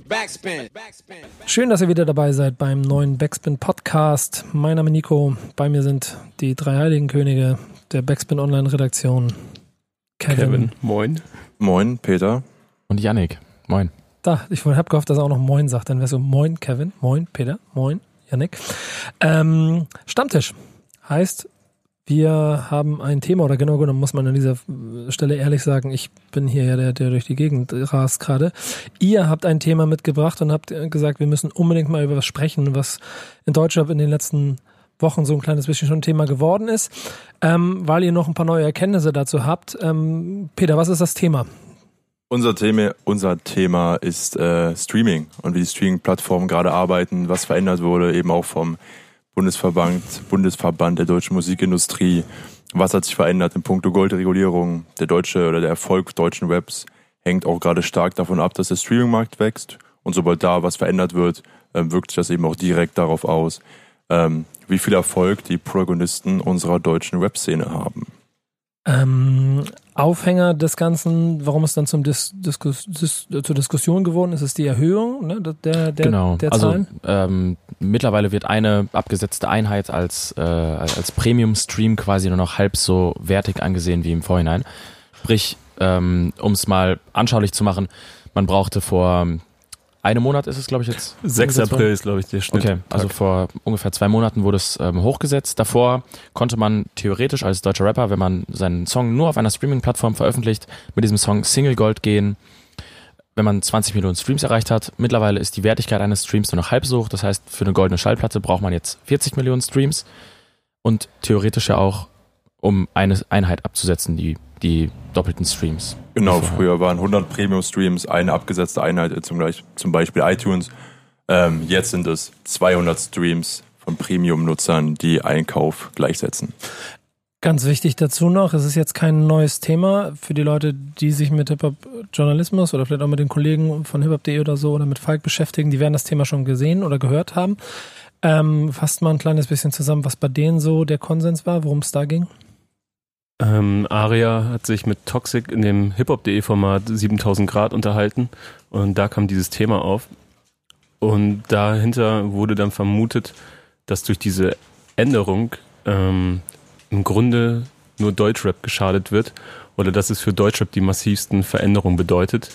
Backspin. Schön, dass ihr wieder dabei seid beim neuen Backspin Podcast. Mein Name ist Nico. Bei mir sind die drei Heiligen Könige der Backspin Online Redaktion. Kevin. Kevin. Moin. Moin, Peter. Und Yannick. Moin. Da, ich habe gehofft, dass er auch noch Moin sagt. Dann wäre so Moin, Kevin. Moin, Peter. Moin, Yannick. Ähm, Stammtisch heißt, wir haben ein Thema, oder genau genommen muss man an dieser Stelle ehrlich sagen, ich bin hier ja der, der durch die Gegend rast gerade. Ihr habt ein Thema mitgebracht und habt gesagt, wir müssen unbedingt mal über was sprechen, was in Deutschland in den letzten Wochen so ein kleines bisschen schon Thema geworden ist, ähm, weil ihr noch ein paar neue Erkenntnisse dazu habt. Ähm, Peter, was ist das Thema? Unser Thema, unser Thema ist äh, Streaming und wie die Streaming-Plattformen gerade arbeiten, was verändert wurde, eben auch vom Bundesverband, Bundesverband der deutschen Musikindustrie. Was hat sich verändert in puncto Goldregulierung? Der deutsche oder der Erfolg deutschen Webs hängt auch gerade stark davon ab, dass der Streamingmarkt wächst. Und sobald da was verändert wird, ähm, wirkt sich das eben auch direkt darauf aus, ähm, wie viel Erfolg die Protagonisten unserer deutschen Webszene haben. Ähm, Aufhänger des Ganzen, warum es dann zum Dis Diskus Dis zur Diskussion geworden ist, ist die Erhöhung ne, der, der, genau. der also, Zahlen? Also ähm, mittlerweile wird eine abgesetzte Einheit als, äh, als Premium-Stream quasi nur noch halb so wertig angesehen wie im Vorhinein. Sprich, ähm, um es mal anschaulich zu machen, man brauchte vor einem Monat ist es, glaube ich, jetzt. 6. April ist, glaube ich, der Schnitt. Okay, also vor ungefähr zwei Monaten wurde es ähm, hochgesetzt. Davor konnte man theoretisch als deutscher Rapper, wenn man seinen Song nur auf einer Streaming-Plattform veröffentlicht, mit diesem Song Single Gold gehen, wenn man 20 Millionen Streams erreicht hat. Mittlerweile ist die Wertigkeit eines Streams nur noch halb so hoch. Das heißt, für eine goldene Schallplatte braucht man jetzt 40 Millionen Streams und theoretisch ja auch, um eine Einheit abzusetzen, die die doppelten Streams. Genau, früher waren 100 Premium-Streams eine abgesetzte Einheit, zum, zum Beispiel iTunes. Ähm, jetzt sind es 200 Streams von Premium-Nutzern, die Einkauf gleichsetzen. Ganz wichtig dazu noch, es ist jetzt kein neues Thema für die Leute, die sich mit Hip-Hop-Journalismus oder vielleicht auch mit den Kollegen von hiphop.de oder so oder mit Falk beschäftigen, die werden das Thema schon gesehen oder gehört haben. Ähm, fasst mal ein kleines bisschen zusammen, was bei denen so der Konsens war, worum es da ging. Ähm, Aria hat sich mit Toxic in dem hiphop.de Format 7000 Grad unterhalten und da kam dieses Thema auf. Und dahinter wurde dann vermutet, dass durch diese Änderung ähm, im Grunde nur Deutschrap geschadet wird oder dass es für Deutschrap die massivsten Veränderungen bedeutet.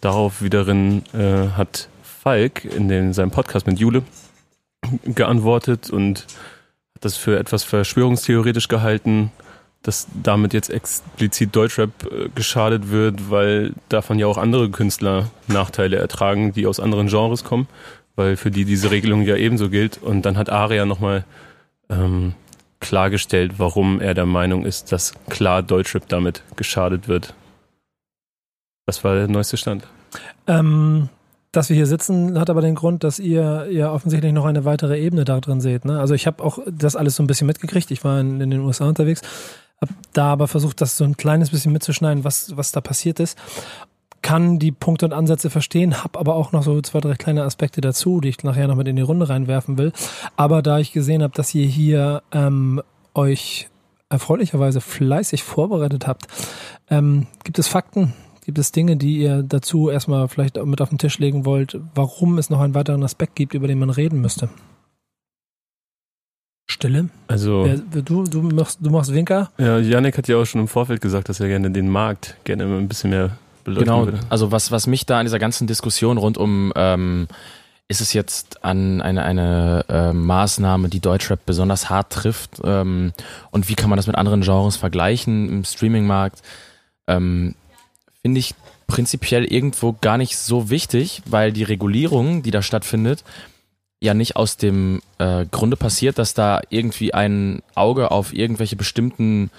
Darauf wiederum äh, hat Falk in den, seinem Podcast mit Jule geantwortet und hat das für etwas verschwörungstheoretisch gehalten dass damit jetzt explizit Deutschrap äh, geschadet wird, weil davon ja auch andere Künstler Nachteile ertragen, die aus anderen Genres kommen, weil für die diese Regelung ja ebenso gilt. Und dann hat Aria nochmal ähm, klargestellt, warum er der Meinung ist, dass klar Deutschrap damit geschadet wird. Was war der neueste Stand? Ähm, dass wir hier sitzen, hat aber den Grund, dass ihr ja offensichtlich noch eine weitere Ebene da drin seht. Ne? Also ich habe auch das alles so ein bisschen mitgekriegt. Ich war in, in den USA unterwegs hab da aber versucht, das so ein kleines bisschen mitzuschneiden, was, was da passiert ist. Kann die Punkte und Ansätze verstehen, hab aber auch noch so zwei, drei kleine Aspekte dazu, die ich nachher noch mit in die Runde reinwerfen will. Aber da ich gesehen habe, dass ihr hier ähm, euch erfreulicherweise fleißig vorbereitet habt, ähm, gibt es Fakten, Gibt es Dinge, die ihr dazu erstmal vielleicht mit auf den Tisch legen wollt, warum es noch einen weiteren Aspekt gibt, über den man reden müsste? Stille. Also. Ja, du, du, machst, du machst Winker? Ja, Janik hat ja auch schon im Vorfeld gesagt, dass er gerne den Markt gerne ein bisschen mehr beleuchten genau, würde. Also was, was mich da an dieser ganzen Diskussion rund um ähm, ist es jetzt an eine, eine äh, Maßnahme, die Deutschrap besonders hart trifft ähm, und wie kann man das mit anderen Genres vergleichen im Streamingmarkt, ähm, finde ich prinzipiell irgendwo gar nicht so wichtig, weil die Regulierung, die da stattfindet, ja nicht aus dem äh, Grunde passiert, dass da irgendwie ein Auge auf irgendwelche bestimmten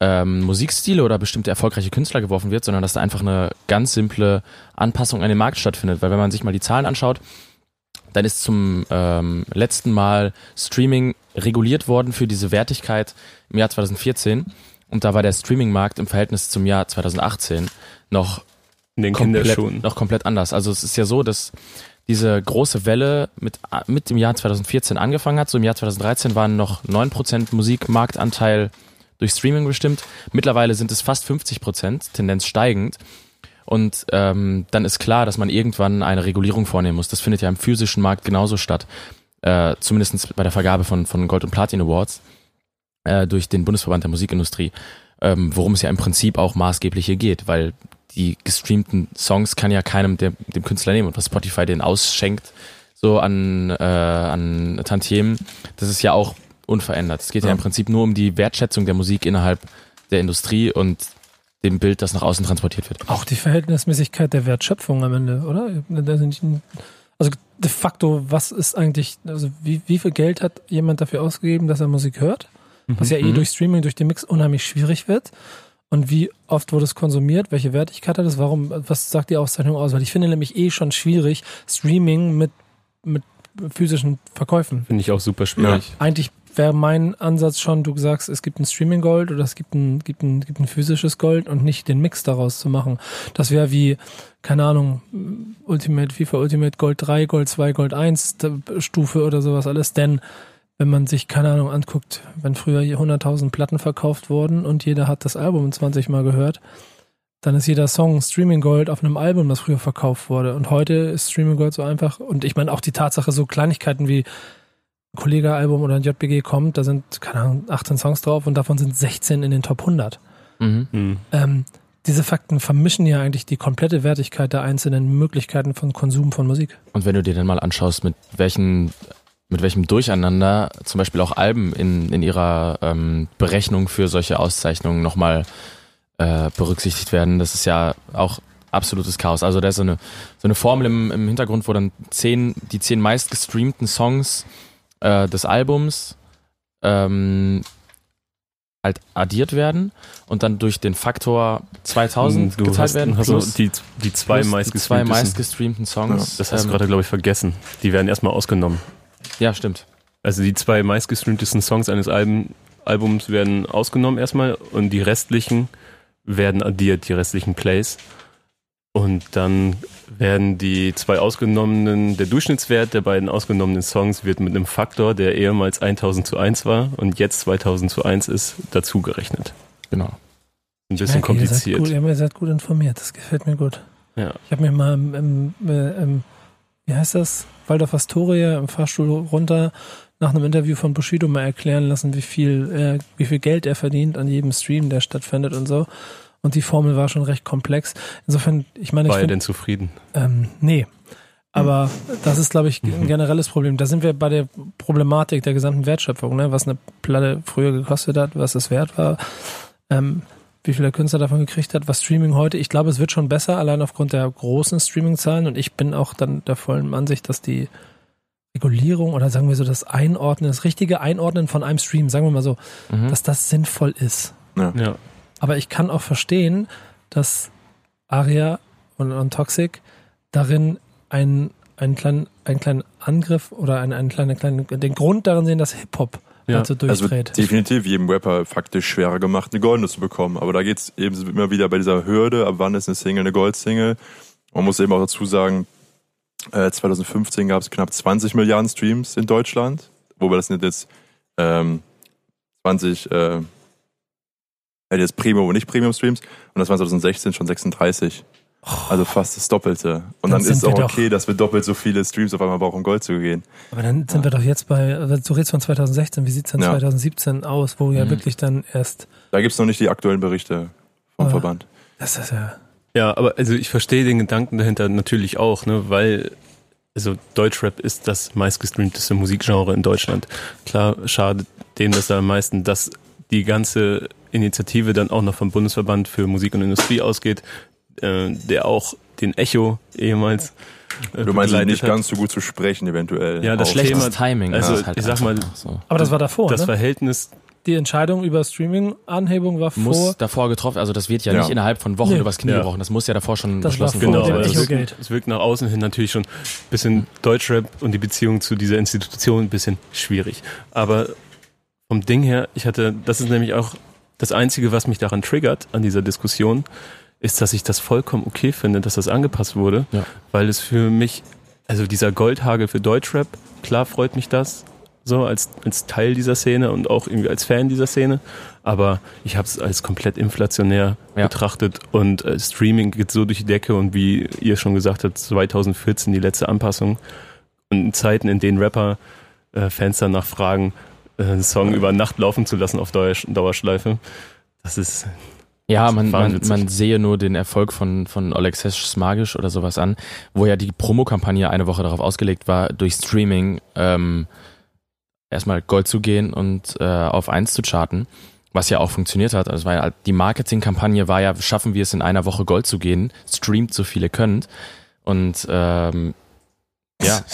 ähm, Musikstile oder bestimmte erfolgreiche Künstler geworfen wird, sondern dass da einfach eine ganz simple Anpassung an den Markt stattfindet. Weil wenn man sich mal die Zahlen anschaut, dann ist zum ähm, letzten Mal Streaming reguliert worden für diese Wertigkeit im Jahr 2014 und da war der Streaming-Markt im Verhältnis zum Jahr 2018 noch komplett, noch komplett anders. Also es ist ja so, dass diese große Welle mit, mit dem Jahr 2014 angefangen hat. So im Jahr 2013 waren noch 9% Musikmarktanteil durch Streaming bestimmt. Mittlerweile sind es fast 50%, Tendenz steigend. Und ähm, dann ist klar, dass man irgendwann eine Regulierung vornehmen muss. Das findet ja im physischen Markt genauso statt. Äh, zumindest bei der Vergabe von, von Gold- und Platin Awards äh, durch den Bundesverband der Musikindustrie, ähm, worum es ja im Prinzip auch maßgeblich hier geht, weil die gestreamten Songs kann ja keinem der, dem Künstler nehmen. Und was Spotify den ausschenkt, so an, äh, an Tantiemen, das ist ja auch unverändert. Es geht ja. ja im Prinzip nur um die Wertschätzung der Musik innerhalb der Industrie und dem Bild, das nach außen transportiert wird. Auch die Verhältnismäßigkeit der Wertschöpfung am Ende, oder? Also de facto, was ist eigentlich, also wie, wie viel Geld hat jemand dafür ausgegeben, dass er Musik hört? Was ja eh mhm. durch Streaming, durch den Mix unheimlich schwierig wird. Und wie oft wurde es konsumiert? Welche Wertigkeit hat es? Warum? Was sagt die Auszeichnung aus? Weil ich finde nämlich eh schon schwierig, Streaming mit, mit physischen Verkäufen. Finde ich auch super schwierig. Ja. Eigentlich wäre mein Ansatz schon, du sagst, es gibt ein Streaming Gold oder es gibt ein, gibt ein, gibt ein physisches Gold und nicht den Mix daraus zu machen. Das wäre wie, keine Ahnung, Ultimate, FIFA Ultimate Gold 3, Gold 2, Gold 1 Stufe oder sowas alles, denn wenn man sich, keine Ahnung, anguckt, wenn früher 100.000 Platten verkauft wurden und jeder hat das Album 20 Mal gehört, dann ist jeder Song Streaming Gold auf einem Album, das früher verkauft wurde. Und heute ist Streaming Gold so einfach. Und ich meine auch die Tatsache, so Kleinigkeiten wie ein Kollege-Album oder ein JBG kommt, da sind, keine Ahnung, 18 Songs drauf und davon sind 16 in den Top 100. Mhm. Mhm. Ähm, diese Fakten vermischen ja eigentlich die komplette Wertigkeit der einzelnen Möglichkeiten von Konsum von Musik. Und wenn du dir dann mal anschaust, mit welchen mit welchem Durcheinander zum Beispiel auch Alben in, in ihrer ähm, Berechnung für solche Auszeichnungen nochmal äh, berücksichtigt werden. Das ist ja auch absolutes Chaos. Also da ist so eine, so eine Formel im, im Hintergrund, wo dann zehn, die zehn meistgestreamten Songs äh, des Albums ähm, halt addiert werden und dann durch den Faktor 2000 du geteilt hast, werden. Hast plus die, die zwei meistgestreamten meistgestreamten Songs. Ja, das hast du ähm, gerade, glaube ich, vergessen. Die werden erstmal ausgenommen. Ja, stimmt. Also die zwei meistgestreamtesten Songs eines Album, Albums werden ausgenommen erstmal und die restlichen werden addiert, die restlichen Plays. Und dann werden die zwei ausgenommenen, der Durchschnittswert der beiden ausgenommenen Songs wird mit einem Faktor, der ehemals 1000 zu 1 war und jetzt 2000 zu 1 ist, dazugerechnet. Genau. Ein bisschen merke, kompliziert. Ihr seid, gut, ihr seid gut informiert, das gefällt mir gut. Ja. Ich habe mir mal im, im, im, wie heißt das, Waldorf Astoria im Fahrstuhl runter nach einem Interview von Bushido mal erklären lassen, wie viel, äh, wie viel Geld er verdient an jedem Stream, der stattfindet und so. Und die Formel war schon recht komplex. Insofern, ich meine, war ich er denn zufrieden? Ähm, nee. Aber das ist, glaube ich, ein mhm. generelles Problem. Da sind wir bei der Problematik der gesamten Wertschöpfung, ne? was eine Platte früher gekostet hat, was es wert war, ähm, wie viel der Künstler davon gekriegt hat, was Streaming heute. Ich glaube, es wird schon besser, allein aufgrund der großen Streaming-Zahlen. Und ich bin auch dann der vollen Ansicht, dass die Regulierung oder sagen wir so das Einordnen, das richtige Einordnen von einem Stream, sagen wir mal so, mhm. dass das sinnvoll ist. Ja. ja. Aber ich kann auch verstehen, dass Aria und, und Toxic darin einen, einen, kleinen, einen kleinen Angriff oder einen, einen kleinen, kleinen, den Grund darin sehen, dass Hip-Hop ja. dazu durchdreht. Also definitiv jedem Rapper faktisch schwerer gemacht, eine Goldene zu bekommen. Aber da geht es eben immer wieder bei dieser Hürde, ab wann ist eine Single eine Gold-Single. Man muss eben auch dazu sagen, 2015 gab es knapp 20 Milliarden Streams in Deutschland, wobei das sind jetzt ähm, 20 äh, jetzt Premium und nicht Premium Streams und das waren 2016 schon 36. Also fast das Doppelte. Und dann, dann ist es auch okay, dass wir doppelt so viele Streams auf einmal brauchen, um Gold zu gehen. Aber dann sind ja. wir doch jetzt bei, also du redest von 2016, wie sieht's dann ja. 2017 aus, wo ja mhm. wirklich dann erst. Da gibt's noch nicht die aktuellen Berichte vom oh, Verband. Das ist ja. Ja, aber also ich verstehe den Gedanken dahinter natürlich auch, ne, weil also Deutschrap ist das meistgestreamteste Musikgenre in Deutschland. Klar schadet dem das am meisten, dass die ganze Initiative dann auch noch vom Bundesverband für Musik und Industrie ausgeht, äh, der auch den Echo ehemals äh, Du meinst nicht hat. ganz so gut zu sprechen eventuell. Ja, das Thema, Timing. Also halt ich sag mal, so. aber das war davor. Das ne? Verhältnis die Entscheidung über Streaming-Anhebung war vor. Muss davor getroffen, also das wird ja, ja. nicht innerhalb von Wochen nee. übers Knie ja. gebrochen. Das muss ja davor schon das beschlossen werden. Genau, es, es wirkt nach außen hin natürlich schon ein bisschen Deutschrap und die Beziehung zu dieser Institution ein bisschen schwierig. Aber vom Ding her, ich hatte, das ist nämlich auch das Einzige, was mich daran triggert, an dieser Diskussion, ist, dass ich das vollkommen okay finde, dass das angepasst wurde, ja. weil es für mich, also dieser Goldhagel für Deutschrap, klar freut mich das, so als, als Teil dieser Szene und auch irgendwie als Fan dieser Szene. Aber ich habe es als komplett inflationär Ja. betrachtet und äh, Streaming geht so durch die Decke und wie ihr schon gesagt habt, 2014 die letzte Anpassung. Und in Zeiten, in denen Rapper äh, Fans danach fragen, äh, einen Song über Nacht laufen zu lassen auf Dauer, Dauerschleife, das ist Ja, man, man, man sehe nur den Erfolg von, von Olexesh Magisch oder sowas an, wo ja die Promokampagne eine Woche darauf ausgelegt war, durch Streaming ähm, erstmal Gold zu gehen und äh, auf eins zu charten, was ja auch funktioniert hat. Also ja, die Marketingkampagne war ja, schaffen wir es in einer Woche Gold zu gehen, streamt so viele könnt. Und ähm, ja,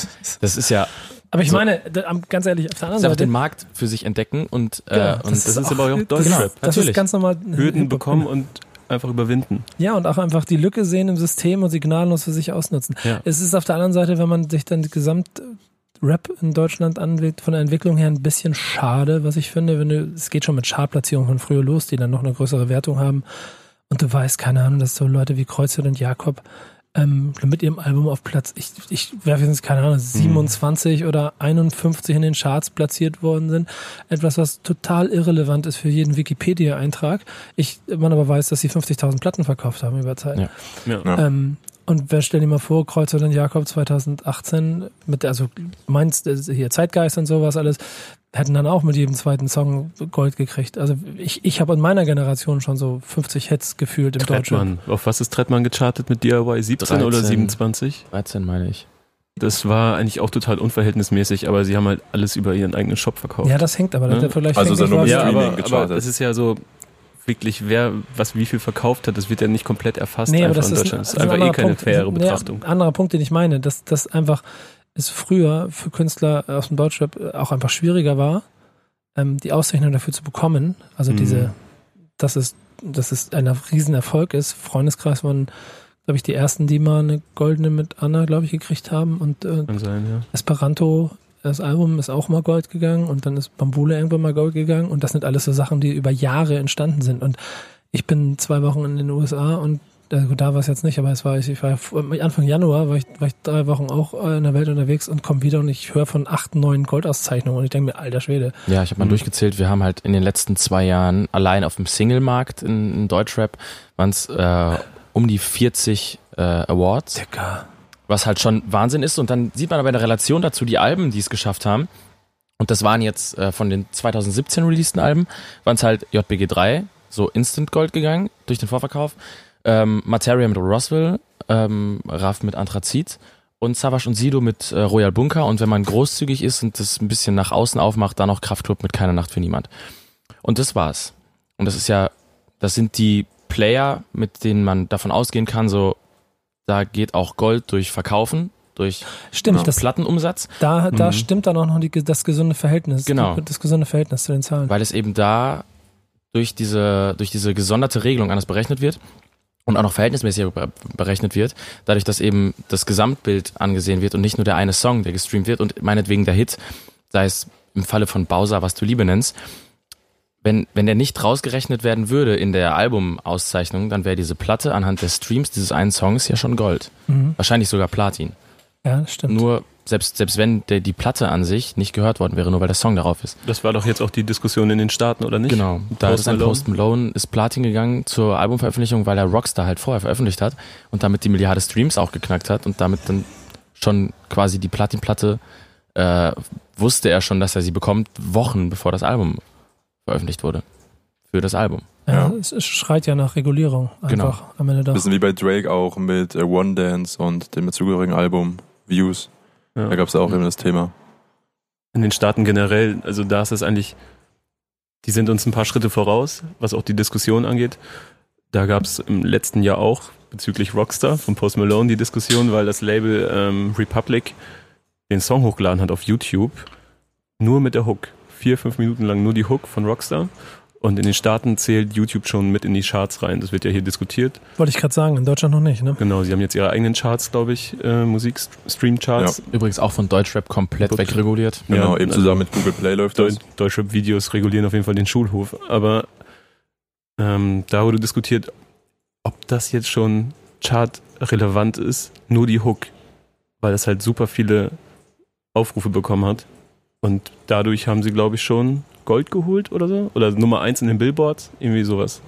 das ist ja Aber ich So. meine, ganz ehrlich, auf der das anderen ist einfach Seite. den Markt für sich entdecken und, äh, Genau, und das ist aber auch das- Deutschrap. Genau, das Natürlich. ist ganz normal. Hürden bekommen und einfach überwinden. Ja, und auch einfach die Lücke sehen im System und sie gnadenlos für sich ausnutzen. Ja. Es ist auf der anderen Seite, wenn man sich dann die Gesamt-Rap in Deutschland anwählt, von der Entwicklung her ein bisschen schade, was ich finde. Wenn du, es geht schon mit Chartplatzierungen von früher los, die dann noch eine größere Wertung haben. Und du weißt, keine Ahnung, dass so Leute wie Kreuzer und Jakob ähm, mit ihrem Album auf Platz, ich, ich werfe jetzt keine Ahnung, 27 oder 51 in den Charts platziert worden sind. Etwas, was total irrelevant ist für jeden Wikipedia-Eintrag. Ich, man aber weiß, dass sie 50.000 Platten verkauft haben über Zeit. Ja. Ja. Ähm, und wer stell dir mal vor, Kreuzer und Jakob 2018 mit, der- also meinst äh, hier Zeitgeist und sowas alles, hätten dann auch mit jedem zweiten Song Gold gekriegt. Also ich, ich habe in meiner Generation schon so 50 Hits gefühlt im Deutschen. Trettmann. Auf was ist Trettmann gechartet mit DIY? 17 oder 13. 27? 13 meine ich. Das war eigentlich auch total unverhältnismäßig, aber sie haben halt alles über ihren eigenen Shop verkauft. Ja, das hängt aber. Ne? Der Vergleich Also mit so ja aber, aber es ist ja so wirklich, wer was wie viel verkauft hat, das wird ja nicht komplett erfasst Nee, aber einfach das in ist, ein, Deutschland. Das ist das ist ein einfach eh anderer keine Punkt. faire Betrachtung. anderer Punkt, den ich meine, dass das einfach es früher für Künstler aus dem Deutschrap auch einfach schwieriger war, ähm, die Auszeichnung dafür zu bekommen. Also Mhm. diese, dass es, dass es ein Riesenerfolg ist. Freundeskreis waren, glaube ich, die ersten, die mal eine goldene mit Anna, glaube ich, gekriegt haben. Und äh, sein, ja. Esperanto, das Album ist auch mal Gold gegangen und dann ist Bambule irgendwann mal Gold gegangen und das sind alles so Sachen, die über Jahre entstanden sind. Und ich bin zwei Wochen in den USA und äh, da war es jetzt nicht, aber es war ich, ich war Anfang Januar war ich, war ich drei Wochen auch äh, in der Welt unterwegs und komme wieder und ich höre von acht, neun Goldauszeichnungen und ich denke mir, alter Schwede. Ja, ich habe mal Mhm. durchgezählt, wir haben halt in den letzten zwei Jahren allein auf dem Single-Markt in, in Deutschrap waren es äh, um die 40 äh, Awards, Dicker. was halt schon Wahnsinn ist. Und dann sieht man aber in der Relation dazu die Alben, die es geschafft haben. Und das waren jetzt äh, von den 2017 releaseden Alben, waren es halt JBG 3, so Instant Gold gegangen durch den Vorverkauf. Ähm, Materia mit Roswell, ähm, Raff mit Anthrazit und Savage und Sido mit äh, Royal Bunker. Und wenn man großzügig ist und das ein bisschen nach außen aufmacht, dann noch Kraftclub mit Keine Nacht für niemand. Und das war's. Und das ist ja, das sind die Player, mit denen man davon ausgehen kann, so, da geht auch Gold durch Verkaufen, durch Stimmt, Ja. das, Plattenumsatz, da, da Mhm. stimmt dann auch noch die, das gesunde Verhältnis. Genau. Das gesunde Verhältnis zu den Zahlen. weil es eben da durch diese, durch diese gesonderte Regelung anders berechnet wird und auch noch verhältnismäßig be- berechnet wird, dadurch, dass eben das Gesamtbild angesehen wird und nicht nur der eine Song, der gestreamt wird und meinetwegen der Hit, sei es im Falle von Bowser, was du Liebe nennst, wenn, wenn der nicht rausgerechnet werden würde in der Albumauszeichnung, dann wäre diese Platte anhand des Streams dieses einen Songs ja schon Gold. Mhm. Wahrscheinlich sogar Platin. Ja, stimmt. Nur, selbst, selbst wenn der, die Platte an sich nicht gehört worden wäre, nur weil der Song darauf ist. Das war doch jetzt auch die Diskussion in den Staaten, oder nicht? Genau. Da Post ist ein Malone. Post Malone ist Platin gegangen zur Albumveröffentlichung, weil er Rockstar halt vorher veröffentlicht hat und damit die Milliarde Streams auch geknackt hat und damit dann schon quasi die Platinplatte äh, wusste er schon, dass er sie bekommt, Wochen bevor das Album veröffentlicht wurde. Für das Album. ja. Es, es schreit ja nach Regulierung. Genau. Einfach am Ende doch. Bisschen wie bei Drake auch mit äh, One Dance und dem dazugehörigen Album Views. Ja. Da gab es auch Mhm. eben das Thema. In den Staaten generell, also da ist es eigentlich, die sind uns ein paar Schritte voraus, was auch die Diskussion angeht. Da gab es im letzten Jahr auch bezüglich Rockstar von Post Malone die Diskussion, weil das Label ähm, Republic den Song hochgeladen hat auf YouTube, nur mit der Hook. Vier, fünf Minuten lang nur die Hook von Rockstar. Und in den Staaten zählt YouTube schon mit in die Charts rein. Das wird ja hier diskutiert. Wollte ich gerade sagen, in Deutschland noch nicht, ne? Genau, sie haben jetzt ihre eigenen Charts, glaube ich, äh, Musikstream-Charts. Übrigens auch von Deutschrap komplett Gut. wegreguliert. Genau, Ja, eben also- zusammen mit Google Play läuft Deu das. Deutschrap-Videos regulieren auf jeden Fall den Schulhof. Aber ähm, da wurde diskutiert, ob das jetzt schon chartrelevant ist, nur die Hook, weil es halt super viele Aufrufe bekommen hat. Und dadurch haben sie, glaube ich, schon Gold geholt oder so. Oder Nummer eins in den Billboards. Irgendwie sowas.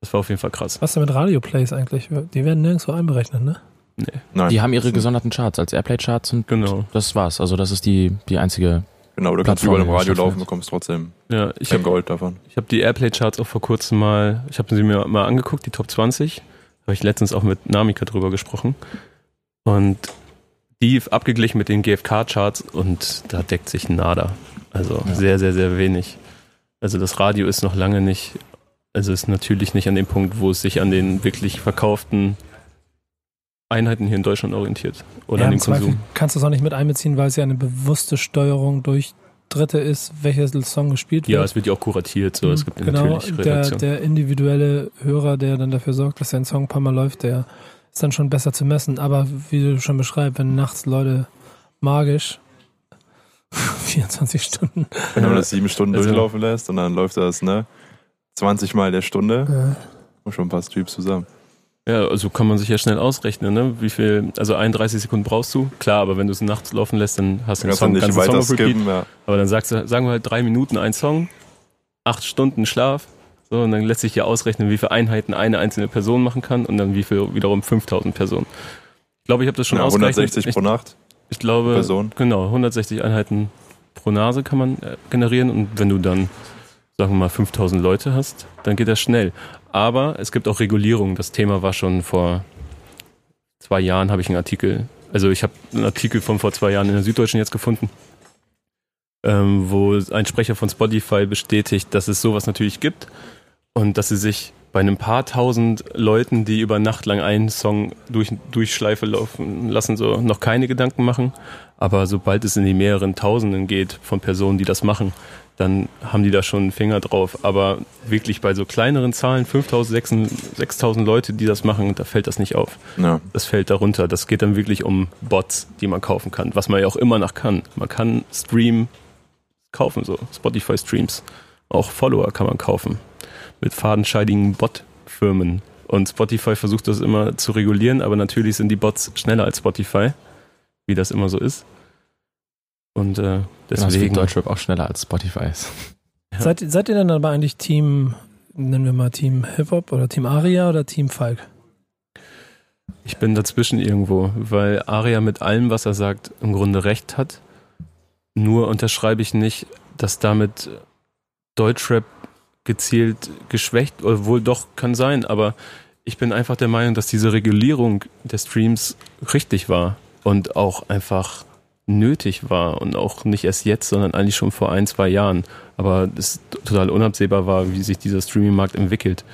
Das war auf jeden Fall krass. Was ist denn mit Radio-Plays eigentlich? Die werden nirgendwo einberechnet, ne? Nee. Nein. Die haben ihre gesonderten Charts als Airplay-Charts und Genau. das war's. Also das ist die, die einzige. Genau, du kannst überall im Radio laufen, bekommst trotzdem Ja, ich kein habe Gold davon. ich hab die Airplay-Charts auch vor kurzem mal, ich habe sie mir mal angeguckt, die Top 20. Habe ich letztens auch mit Namika drüber gesprochen. Und die abgeglichen mit den GFK-Charts und da deckt sich nada. Also Ja. sehr, sehr, sehr wenig. Also das Radio ist noch lange nicht, also ist natürlich nicht an dem Punkt, wo es sich an den wirklich verkauften Einheiten hier in Deutschland orientiert. Oder ja, an im den Zweifel Konsum. kannst du es auch nicht mit einbeziehen, weil es ja eine bewusste Steuerung durch Dritte ist, welcher Song gespielt wird. Ja, es wird ja auch kuratiert, so es gibt genau, natürlich der, Redaktion. der individuelle Hörer, der dann dafür sorgt, dass ein Song ein paar Mal läuft, der ist dann schon besser zu messen. Aber wie du schon beschreibst, wenn nachts Leute magisch 24 Stunden Wenn man das sieben Stunden Also- durchlaufen lässt und dann läuft das, ne? 20 Mal der Stunde, und schon ein paar Streams zusammen. Ja, also kann man sich ja schnell ausrechnen, ne? Wie viel, also 31 Sekunden brauchst du, klar, aber wenn du es nachts laufen lässt, dann hast du einen kannst Song, Song weiter skippen, ja. Aber dann sagst du, sagen wir halt drei Minuten ein Song, acht Stunden Schlaf, so, und dann lässt sich ja ausrechnen, wie viele Einheiten eine einzelne Person machen kann und dann wie viel wiederum 5000 Personen. Ich glaube, ich habe das schon ja ausgerechnet. 160 ich, pro Nacht, ich glaube, Person. genau, 160 Einheiten pro Nase kann man äh, generieren und wenn du dann, sagen wir mal, 5000 Leute hast, dann geht das schnell. Aber es gibt auch Regulierung. Das Thema war schon vor zwei Jahren, habe ich einen Artikel, also ich habe einen Artikel von vor zwei Jahren in der Süddeutschen jetzt gefunden, ähm, wo ein Sprecher von Spotify bestätigt, dass es sowas natürlich gibt und dass sie sich bei einem paar tausend Leuten, die über Nacht lang einen Song durch, durch Schleife laufen lassen, so noch keine Gedanken machen. Aber sobald es in die mehreren Tausenden geht von Personen, die das machen, dann haben die da schon einen Finger drauf. Aber wirklich bei so kleineren Zahlen, 5000, 6000 6000 Leute, die das machen, da fällt das nicht auf. Ja. Das fällt darunter. Das geht dann wirklich um Bots, die man kaufen kann, was man ja auch immer noch kann. Man kann Stream kaufen, so Spotify-Streams. Auch Follower kann man kaufen mit fadenscheidigen Bot-Firmen. Und Spotify versucht das immer zu regulieren, aber natürlich sind die Bots schneller als Spotify, wie das immer so ist. Und äh, Genau, Deswegen deswegen. Deutschrap auch schneller als Spotify ist. Ja. seid, seid ihr dann aber eigentlich Team, nennen wir mal Team Hip-Hop oder Team Aria oder Team Falk? Ich bin dazwischen irgendwo, weil Aria mit allem, was er sagt, im Grunde recht hat. Nur unterschreibe ich nicht, dass damit Deutschrap gezielt geschwächt, oder wohl doch kann sein, aber ich bin einfach der Meinung, dass diese Regulierung der Streams richtig war und auch einfach nötig war und auch nicht erst jetzt, sondern eigentlich schon vor ein, zwei Jahren. Aber es total unabsehbar war, wie sich dieser Streaming-Markt entwickelt.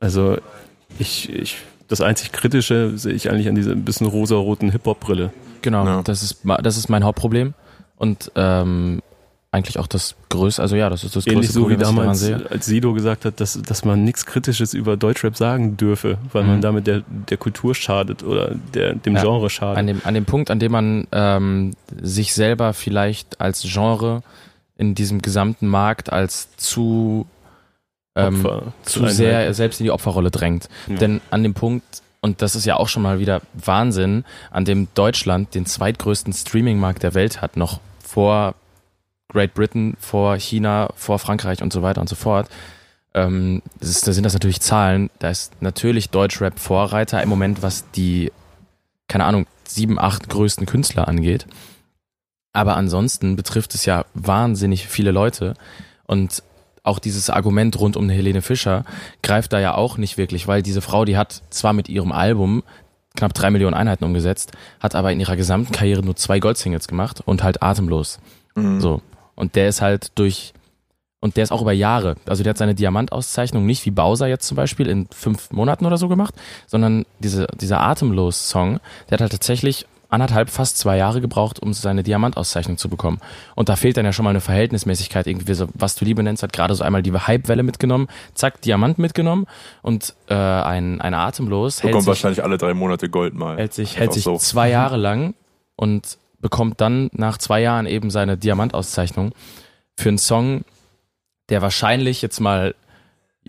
Also ich, ich, das einzig Kritische sehe ich eigentlich an dieser bisschen rosa-roten Hip-Hop-Brille. Genau, Ja. das, ist, ma- das ist mein Hauptproblem. Und ähm, eigentlich auch das größte, also ja, das ist das Ähnlich größte so wie Problem, daran damals, als Sido gesagt hat, dass, dass man nichts Kritisches über Deutschrap sagen dürfe, weil Mhm. man damit der, der Kultur schadet oder der, dem Ja, Genre schadet. An dem, an dem Punkt, an dem man ähm, sich selber vielleicht als Genre in diesem gesamten Markt als zu, ähm, zu sehr selbst in die Opferrolle drängt. Ja. Denn an dem Punkt, und das ist ja auch schon mal wieder Wahnsinn, an dem Deutschland den zweitgrößten Streaming-Markt der Welt hat, noch vor Great Britain, vor China, vor Frankreich und so weiter und so fort. Ähm, das ist, da sind das natürlich Zahlen. Da ist natürlich Deutschrap Vorreiter im Moment, was die, keine Ahnung, sieben, acht größten Künstler angeht. Aber ansonsten betrifft es ja wahnsinnig viele Leute. Und auch dieses Argument rund um Helene Fischer greift da ja auch nicht wirklich, weil diese Frau, die hat zwar mit ihrem Album knapp drei Millionen Einheiten umgesetzt, hat aber in ihrer gesamten Karriere nur zwei Goldsingles gemacht und halt atemlos. Mhm. So. Und der ist halt durch, und der ist auch über Jahre. Also der hat seine Diamantauszeichnung nicht wie Bowser jetzt zum Beispiel in fünf Monaten oder so gemacht, sondern diese, dieser Atemlos-Song, der hat halt tatsächlich anderthalb, fast zwei Jahre gebraucht, um seine Diamantauszeichnung zu bekommen. Und da fehlt dann ja schon mal eine Verhältnismäßigkeit, irgendwie so, was du Liebe nennst, hat gerade so einmal die Hype-Welle mitgenommen, zack, Diamant mitgenommen und äh, ein, ein Atemlos hält Bekommt sich, wahrscheinlich alle drei Monate Gold mal. hält sich, hält sich so. zwei Jahre lang und bekommt dann nach zwei Jahren eben seine Diamantauszeichnung für einen Song, der wahrscheinlich jetzt mal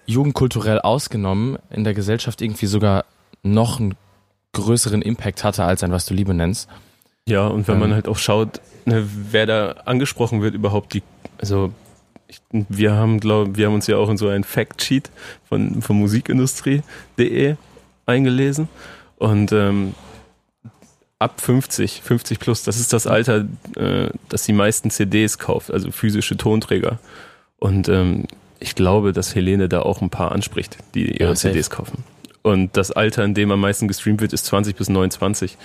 jugendkulturell ausgenommen in der Gesellschaft irgendwie sogar noch einen größeren Impact hatte als ein Was du Liebe nennst. Ja, und wenn man Ähm. halt auch schaut, ne, wer da angesprochen wird überhaupt, die, also ich, wir haben, glaube wir haben uns ja auch in so ein Factsheet von, von musikindustrie.de eingelesen und ähm, ab 50, 50 plus, das ist das Alter, äh, das die meisten CDs kauft, also physische Tonträger. Und ähm, ich glaube, dass Helene da auch ein paar anspricht, die ihre Ja, safe. CDs kaufen. Und das Alter, in dem am meisten gestreamt wird, ist 20 bis 29.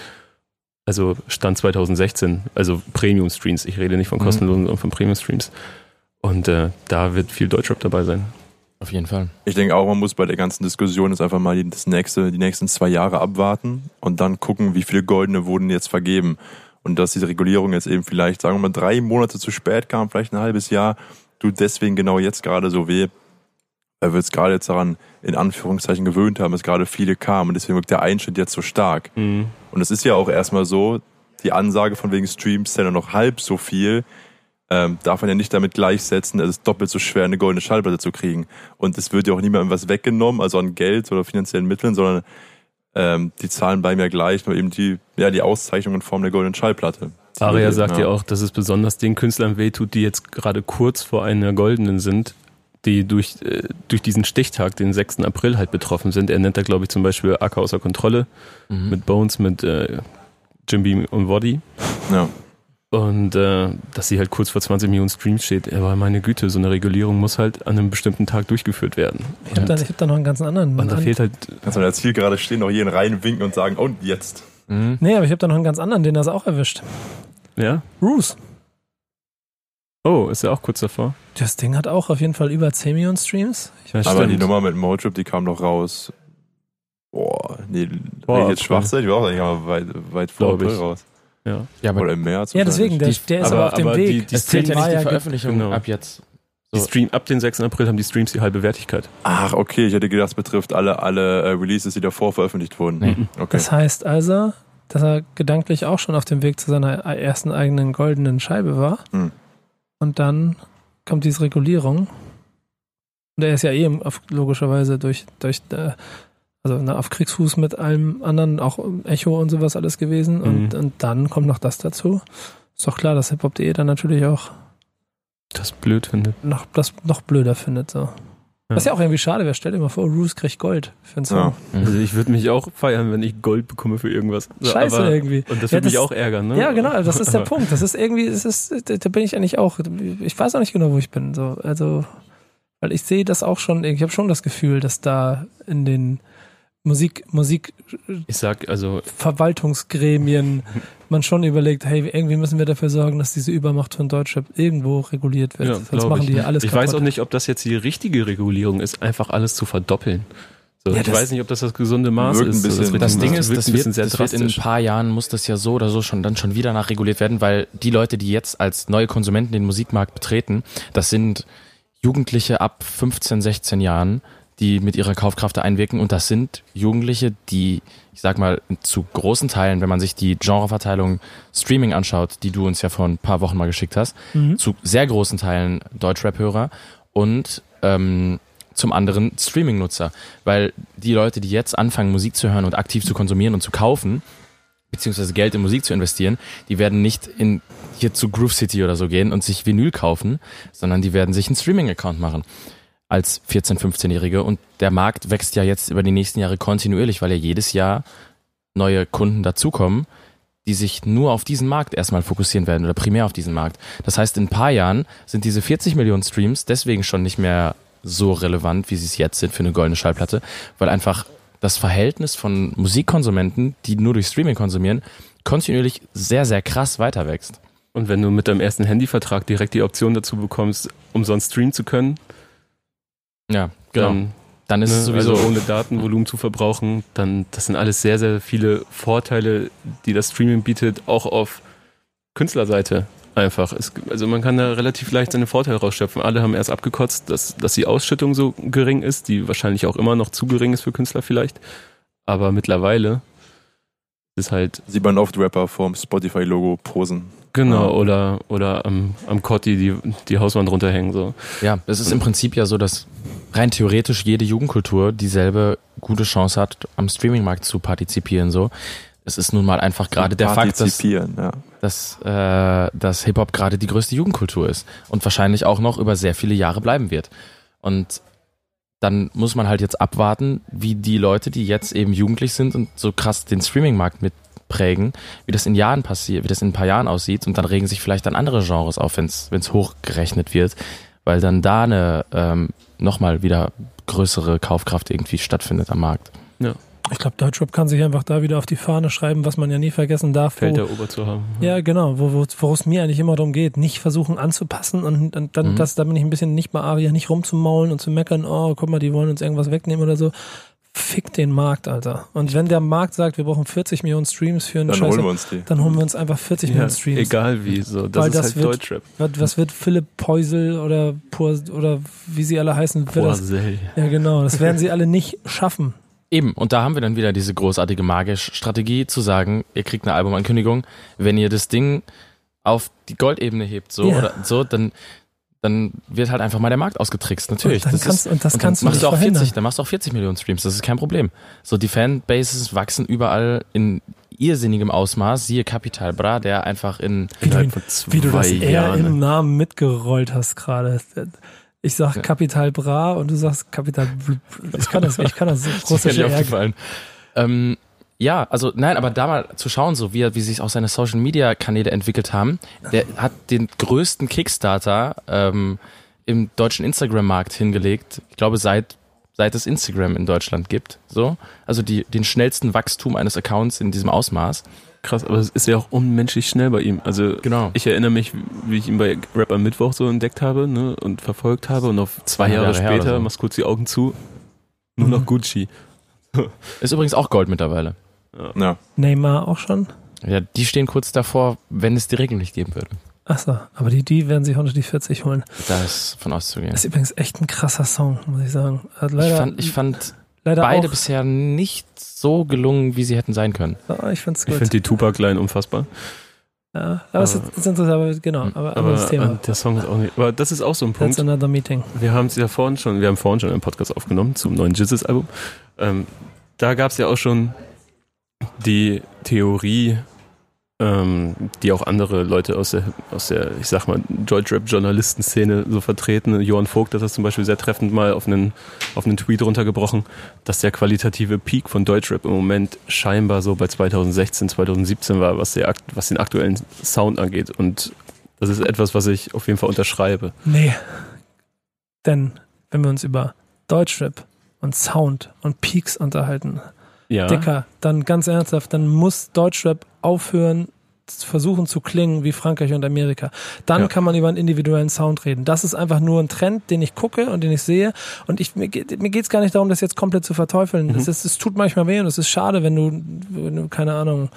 Also Stand 2016, also Premium-Streams. Ich rede nicht von Mhm. kostenlosen, sondern von Premium-Streams. Und äh, da wird viel Deutschrap dabei sein. Auf jeden Fall. Ich denke auch, man muss bei der ganzen Diskussion jetzt einfach mal die, das nächste, die nächsten zwei Jahre abwarten und dann gucken, wie viele Goldene wurden jetzt vergeben. Und dass diese Regulierung jetzt eben vielleicht, sagen wir mal, drei Monate zu spät kam, vielleicht ein halbes Jahr, tut deswegen genau jetzt gerade so weh, weil wir uns gerade jetzt daran in Anführungszeichen gewöhnt haben, dass gerade viele kamen und deswegen wirkt der Einschnitt jetzt so stark. Mhm. Und es ist ja auch erstmal so, die Ansage von wegen Streams ist ja noch halb so viel, ähm, darf man ja nicht damit gleichsetzen, es ist doppelt so schwer, eine goldene Schallplatte zu kriegen. Und es wird ja auch niemandem was weggenommen, also an Geld oder finanziellen Mitteln, sondern ähm, die Zahlen bleiben ja gleich, nur eben die, ja, die Auszeichnung in Form der goldenen Schallplatte. Aria sagt ja auch, dass es besonders den Künstlern wehtut, die jetzt gerade kurz vor einer goldenen sind, die durch, äh, durch diesen Stichtag, den 6. April halt betroffen sind. Er nennt da, glaube ich, zum Beispiel Acker außer Kontrolle Mhm. mit Bones, mit äh, Jim Beam und Woddy. Ja. Und äh, dass sie halt kurz vor 20 Millionen Streams steht. Aber meine Güte, so eine Regulierung muss halt an einem bestimmten Tag durchgeführt werden. Ich habe da, ich hab da noch einen ganz anderen. Und da an- fehlt halt, Kannst du als Ziel gerade stehen, noch jeden reinwinken und sagen, und jetzt. Mhm. nee, aber ich habe da noch einen ganz anderen, den das auch erwischt. ja. Roos. Oh, ist ja auch kurz davor. Das Ding hat auch auf jeden Fall über 10 Millionen Streams. Ich Ja, Aber stimmt. die Nummer mit Motrip, die kam noch raus. Boah, nee, Boah, ich jetzt April. schwach sein, die war auch eigentlich mal weit, weit vor ich. April raus. Ja. Ja, aber Oder im März. ja, deswegen, der, Die- der ist aber- aber, auf dem aber Weg. die- die es zählt ja nicht die ge- Veröffentlichung genau. ab jetzt. Die So. Stream, ab den 6. April haben die Streams die halbe Wertigkeit. Ach, okay, ich hätte gedacht, es betrifft alle, alle äh, Releases, die davor veröffentlicht wurden. Nee. Okay. Das heißt also, dass er gedanklich auch schon auf dem Weg zu seiner ersten eigenen goldenen Scheibe war. Hm. Und dann kommt diese Regulierung. Und er ist ja eh auf, logischerweise durch, durch äh, also na, auf Kriegsfuß mit allem anderen, auch Echo und sowas alles gewesen. Und, Mhm. und dann kommt noch das dazu. Ist doch klar, dass hiphop.de dann natürlich auch Das blöd findet. noch, das noch blöder findet. So. Was ja auch irgendwie schade wäre. Stell dir mal vor, Roos kriegt Gold für einen Song. Ja. Mhm. Also ich würde mich auch feiern, wenn ich Gold bekomme für irgendwas. Scheiße aber, irgendwie. Und das Ja, würde mich auch ärgern, ne? Ja, genau, das ist der Punkt. Das ist irgendwie, das ist, da da bin ich eigentlich auch. Ich weiß auch nicht genau, wo ich bin. So, also, weil ich sehe das auch schon, ich habe schon das Gefühl, dass da in den Musik, Ich sag, also, Musikverwaltungsgremien man schon überlegt, hey, irgendwie müssen wir dafür sorgen, dass diese Übermacht von Deutschrap irgendwo reguliert wird. ja, Sonst machen ich. die ja alles Ich kaputt. weiß auch nicht, ob das jetzt die richtige Regulierung ist, einfach alles zu verdoppeln. So, Ja, ich das- weiß nicht, ob das das gesunde Maß ist. Bisschen- wird- Das Ding ist, das wird, das wird in ein paar Jahren muss das ja so oder so schon dann schon wieder nachreguliert werden, weil die Leute, die jetzt als neue Konsumenten den Musikmarkt betreten, das sind Jugendliche ab 15, 16 Jahren, die mit ihrer Kaufkraft da einwirken und das sind Jugendliche, die, ich sag mal, zu großen Teilen, wenn man sich die Genreverteilung Streaming anschaut, die du uns ja vor ein paar Wochen mal geschickt hast, Mhm. zu sehr großen Teilen Deutschrap-Hörer und ähm, zum anderen Streaming-Nutzer. Weil die Leute, die jetzt anfangen, Musik zu hören und aktiv zu konsumieren und zu kaufen, beziehungsweise Geld in Musik zu investieren, die werden nicht in hier zu Groove City oder so gehen und sich Vinyl kaufen, sondern die werden sich einen Streaming-Account machen als 14-, 15-Jährige. Und der Markt wächst ja jetzt über die nächsten Jahre kontinuierlich, weil ja jedes Jahr neue Kunden dazukommen, die sich nur auf diesen Markt erstmal fokussieren werden oder primär auf diesen Markt. Das heißt, in ein paar Jahren sind diese 40 Millionen Streams deswegen schon nicht mehr so relevant, wie sie es jetzt sind für eine goldene Schallplatte, weil einfach das Verhältnis von Musikkonsumenten, die nur durch Streaming konsumieren, kontinuierlich sehr, sehr krass weiter wächst. Und wenn du mit deinem ersten Handyvertrag direkt die Option dazu bekommst, umsonst streamen zu können, Ja, genau. dann Dann ist ne, es sowieso also ohne Datenvolumen zu verbrauchen, dann das sind alles sehr, sehr viele Vorteile, die das Streaming bietet, auch auf Künstlerseite einfach. Es, also man kann da relativ leicht seine Vorteile rausschöpfen. Alle haben erst abgekotzt, dass, dass die Ausschüttung so gering ist, die wahrscheinlich auch immer noch zu gering ist für Künstler vielleicht. Aber mittlerweile ist halt Sieht man oft Rapper vorm Spotify-Logo posen. genau oder oder am, am Kotti die, die Hauswand runterhängen so. Ja, es ist im Prinzip ja so, dass rein theoretisch jede Jugendkultur dieselbe gute Chance hat, am Streamingmarkt zu partizipieren. So, Es ist nun mal einfach gerade der Fakt, dass, ja. dass, äh, dass Hip-Hop gerade die größte Jugendkultur ist und wahrscheinlich auch noch über sehr viele Jahre bleiben wird. Und dann muss man halt jetzt abwarten, wie die Leute, die jetzt eben jugendlich sind und so krass den Streaming-Markt mitprägen, wie das in Jahren passiert, wie das in ein paar Jahren aussieht und dann regen sich vielleicht dann andere Genres auf, wenn es hochgerechnet wird, weil dann da eine ähm, nochmal wieder größere Kaufkraft irgendwie stattfindet am Markt. Ich glaube, Deutschrap kann sich einfach da wieder auf die Fahne schreiben, was man ja nie vergessen darf. Feld Wo, erober zu haben. ja, genau, wo, wo, worum es mir eigentlich immer darum geht. Nicht versuchen anzupassen und, und dann, Mhm. das, da bin ich ein bisschen nicht bei Aria, nicht rumzumaulen und zu meckern, oh, guck mal, die wollen uns irgendwas wegnehmen oder so. Fick den Markt, Alter. Und wenn der Markt sagt, wir brauchen 40 Millionen Streams für einen Dann Scheiße, holen wir uns die. dann holen wir uns einfach 40 Ja, Millionen Streams. egal wie, so. Das Weil ist das halt wird- Deutschrap. Was, was wird Philipp Peusel oder Pur, oder wie sie alle heißen, wird das, Boisel. ja genau, das werden sie alle nicht schaffen. Eben, und da haben wir dann wieder diese großartige Magisch-Strategie zu sagen, ihr kriegt eine Albumankündigung, wenn ihr das Ding auf die Goldebene hebt, so Ja. oder so, dann, dann wird halt einfach mal der Markt ausgetrickst. Natürlich. Und dann das kannst- ist, und das dann kannst du machst nicht du auch 40, verhindern. dann machst du auch 40 Millionen Streams, das ist kein Problem. So, die Fanbases wachsen überall in irrsinnigem Ausmaß, siehe Capital Bra, der einfach in, Wie du, von zwei wie du das eher im Namen mitgerollt hast gerade. Ich sag Ja. Kapital Bra und du sagst Bl- Ich kann das, ich kann das so ist mir nicht aufgefallen. Ähm, ja, also nein, aber da mal zu schauen, so wie, er- wie sich auch seine Social Media Kanäle entwickelt haben, der hat den größten Kickstarter ähm, im deutschen Instagram-Markt hingelegt. Ich glaube, seit seit es Instagram in Deutschland gibt. So, also die, den schnellsten Wachstum eines Accounts in diesem Ausmaß. Krass, aber es ist ja auch unmenschlich schnell bei ihm. Also Genau. ich erinnere mich, wie ich ihn bei Rap am Mittwoch so entdeckt habe ne, und verfolgt habe und auf zwei Jahre Jahre später, so. machst kurz die Augen zu, nur Mhm. noch Gucci. Ist übrigens auch Gold mittlerweile. Ja. Neymar auch schon. Ja, die stehen kurz davor, wenn es die Regeln nicht geben würde. Achso, aber die, die werden sich auch noch die 40 holen. Da ist von auszugehen. Das ist übrigens echt ein krasser Song, muss ich sagen. Hat Ich leider, fand, ich fand leider beide auch, bisher nicht so gelungen, wie sie hätten sein können. Ja, ich find's Ich gut. finde die Tupac-Line unfassbar. ja, aber es ist, interessant, aber genau, aber Aber anderes Thema. äh, der Song ist auch nicht. Aber das ist auch so ein Punkt. That's another meeting. Wir haben es ja vorhin schon, wir haben vorhin schon einen Podcast aufgenommen zum neuen Jizzes-Album. Ähm, da gab es ja auch schon die Theorie, ähm, die auch andere Leute aus der, aus der, ich sag mal, Deutschrap-Journalistenszene so vertreten. Johann Vogt hat das zum Beispiel sehr treffend mal auf einen, auf einen Tweet runtergebrochen, dass der qualitative Peak von Deutschrap im Moment scheinbar so bei 2016, 2017 war, was, der, was den aktuellen Sound angeht. Und das ist etwas, was ich auf jeden Fall unterschreibe. Nee. Denn wenn wir uns über Deutschrap und Sound und Peaks unterhalten, Ja. Dicker, dann ganz ernsthaft, dann muss Deutschrap aufhören, zu versuchen zu klingen wie Frankreich und Amerika. Dann Ja. kann man über einen individuellen Sound reden. Das ist einfach nur ein Trend, den ich gucke und den ich sehe. Und ich, mir, geht- mir geht's gar nicht darum, das jetzt komplett zu verteufeln. Mhm. Es, es tut manchmal weh und es ist schade, wenn du, wenn du keine Ahnung,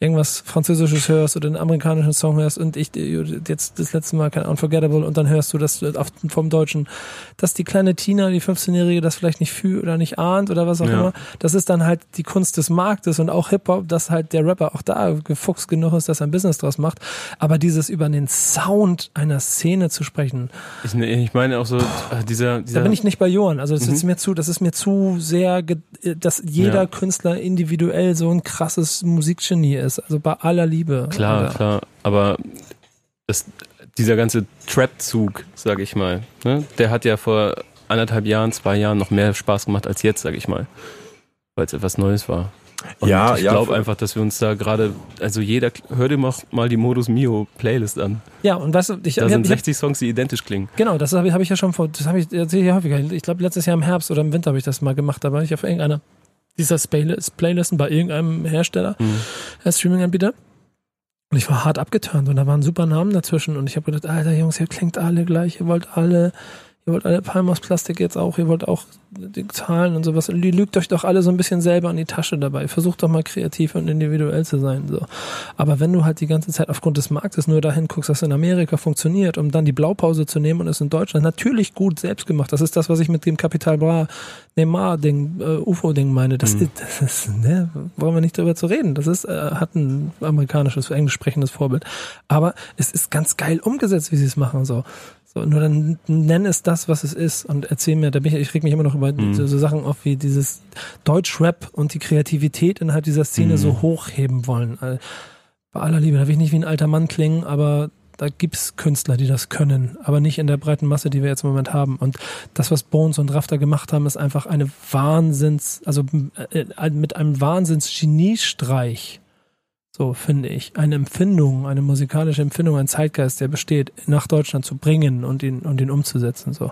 irgendwas Französisches hörst oder einen amerikanischen Song hörst und ich jetzt das letzte Mal kein Unforgettable und dann hörst du das vom Deutschen, dass die kleine Tina, die 15-Jährige, das vielleicht nicht fühlt oder nicht ahnt oder was auch Ja. immer. Das ist dann halt die Kunst des Marktes und auch Hip-Hop, dass halt der Rapper auch da gefuchst genug ist, dass er ein Business draus macht. Aber dieses über den Sound einer Szene zu sprechen, Ich, ich meine auch so, äh, dieser, da dieser bin ich nicht bei Johann. Also das Mhm. ist mir zu, das ist mir zu sehr, dass jeder Ja. Künstler individuell so ein krasses Musikgenie ist. Also bei aller Liebe. klar, Alter. klar, aber das, dieser ganze Trap-Zug, sag ich mal, ne, der hat ja vor anderthalb Jahren, zwei Jahren noch mehr Spaß gemacht als jetzt, sag ich mal, weil es etwas Neues war. Und Ja, ich ja, glaube einfach, dass wir uns da gerade, also jeder, hör dir mal, mal die Modus Mio Playlist an. Ja, und weißt du, ich, Da ich, sind ich, 60 Songs, die identisch klingen. Genau, das habe ich, hab ich ja schon vor, das habe ich, erzähle ich ja häufiger. Ich glaube, letztes Jahr im Herbst oder im Winter habe ich das mal gemacht. Da war ich auf irgendeiner dieser Playlist- Playlisten bei irgendeinem Hersteller, Mhm. äh, Streaming-Anbieter. Und ich war hart abgeturnt und da waren super Namen dazwischen. Und ich habe gedacht, Alter Jungs, ihr klingt alle gleich, ihr wollt alle, ihr wollt alle Palm aus Plastik jetzt auch, ihr wollt auch die Zahlen und sowas. Lügt euch doch alle so ein bisschen selber in die Tasche dabei. Versucht doch mal kreativ und individuell zu sein. So. Aber wenn du halt die ganze Zeit aufgrund des Marktes nur dahin guckst, dass in Amerika funktioniert, um dann die Blaupause zu nehmen und es in Deutschland natürlich gut selbst gemacht. Das ist das, was ich mit dem Capital Bra Neymar-Ding, äh, UFO-Ding meine. Das, Mhm. ist, das ist, ne, wollen wir nicht darüber zu reden. Das ist, äh, hat ein amerikanisches, englisch sprechendes Vorbild. Aber es ist ganz geil umgesetzt, wie sie es machen. So. So, nur dann nenn es das, was es ist und erzähl mir, da bin ich, ich reg mich immer noch über Mhm. so, so Sachen auf, wie dieses Deutschrap und die Kreativität innerhalb dieser Szene Mhm. so hochheben wollen. Also, bei aller Liebe, da will ich nicht wie ein alter Mann klingen, aber da gibt's Künstler, die das können, aber nicht in der breiten Masse, die wir jetzt im Moment haben. Und das, was Bones und Rafter gemacht haben, ist einfach eine Wahnsinns, also äh, mit einem Wahnsinns-Geniestreich, so finde ich, eine Empfindung, eine musikalische Empfindung, ein Zeitgeist, der besteht, nach Deutschland zu bringen und ihn, und ihn umzusetzen. So.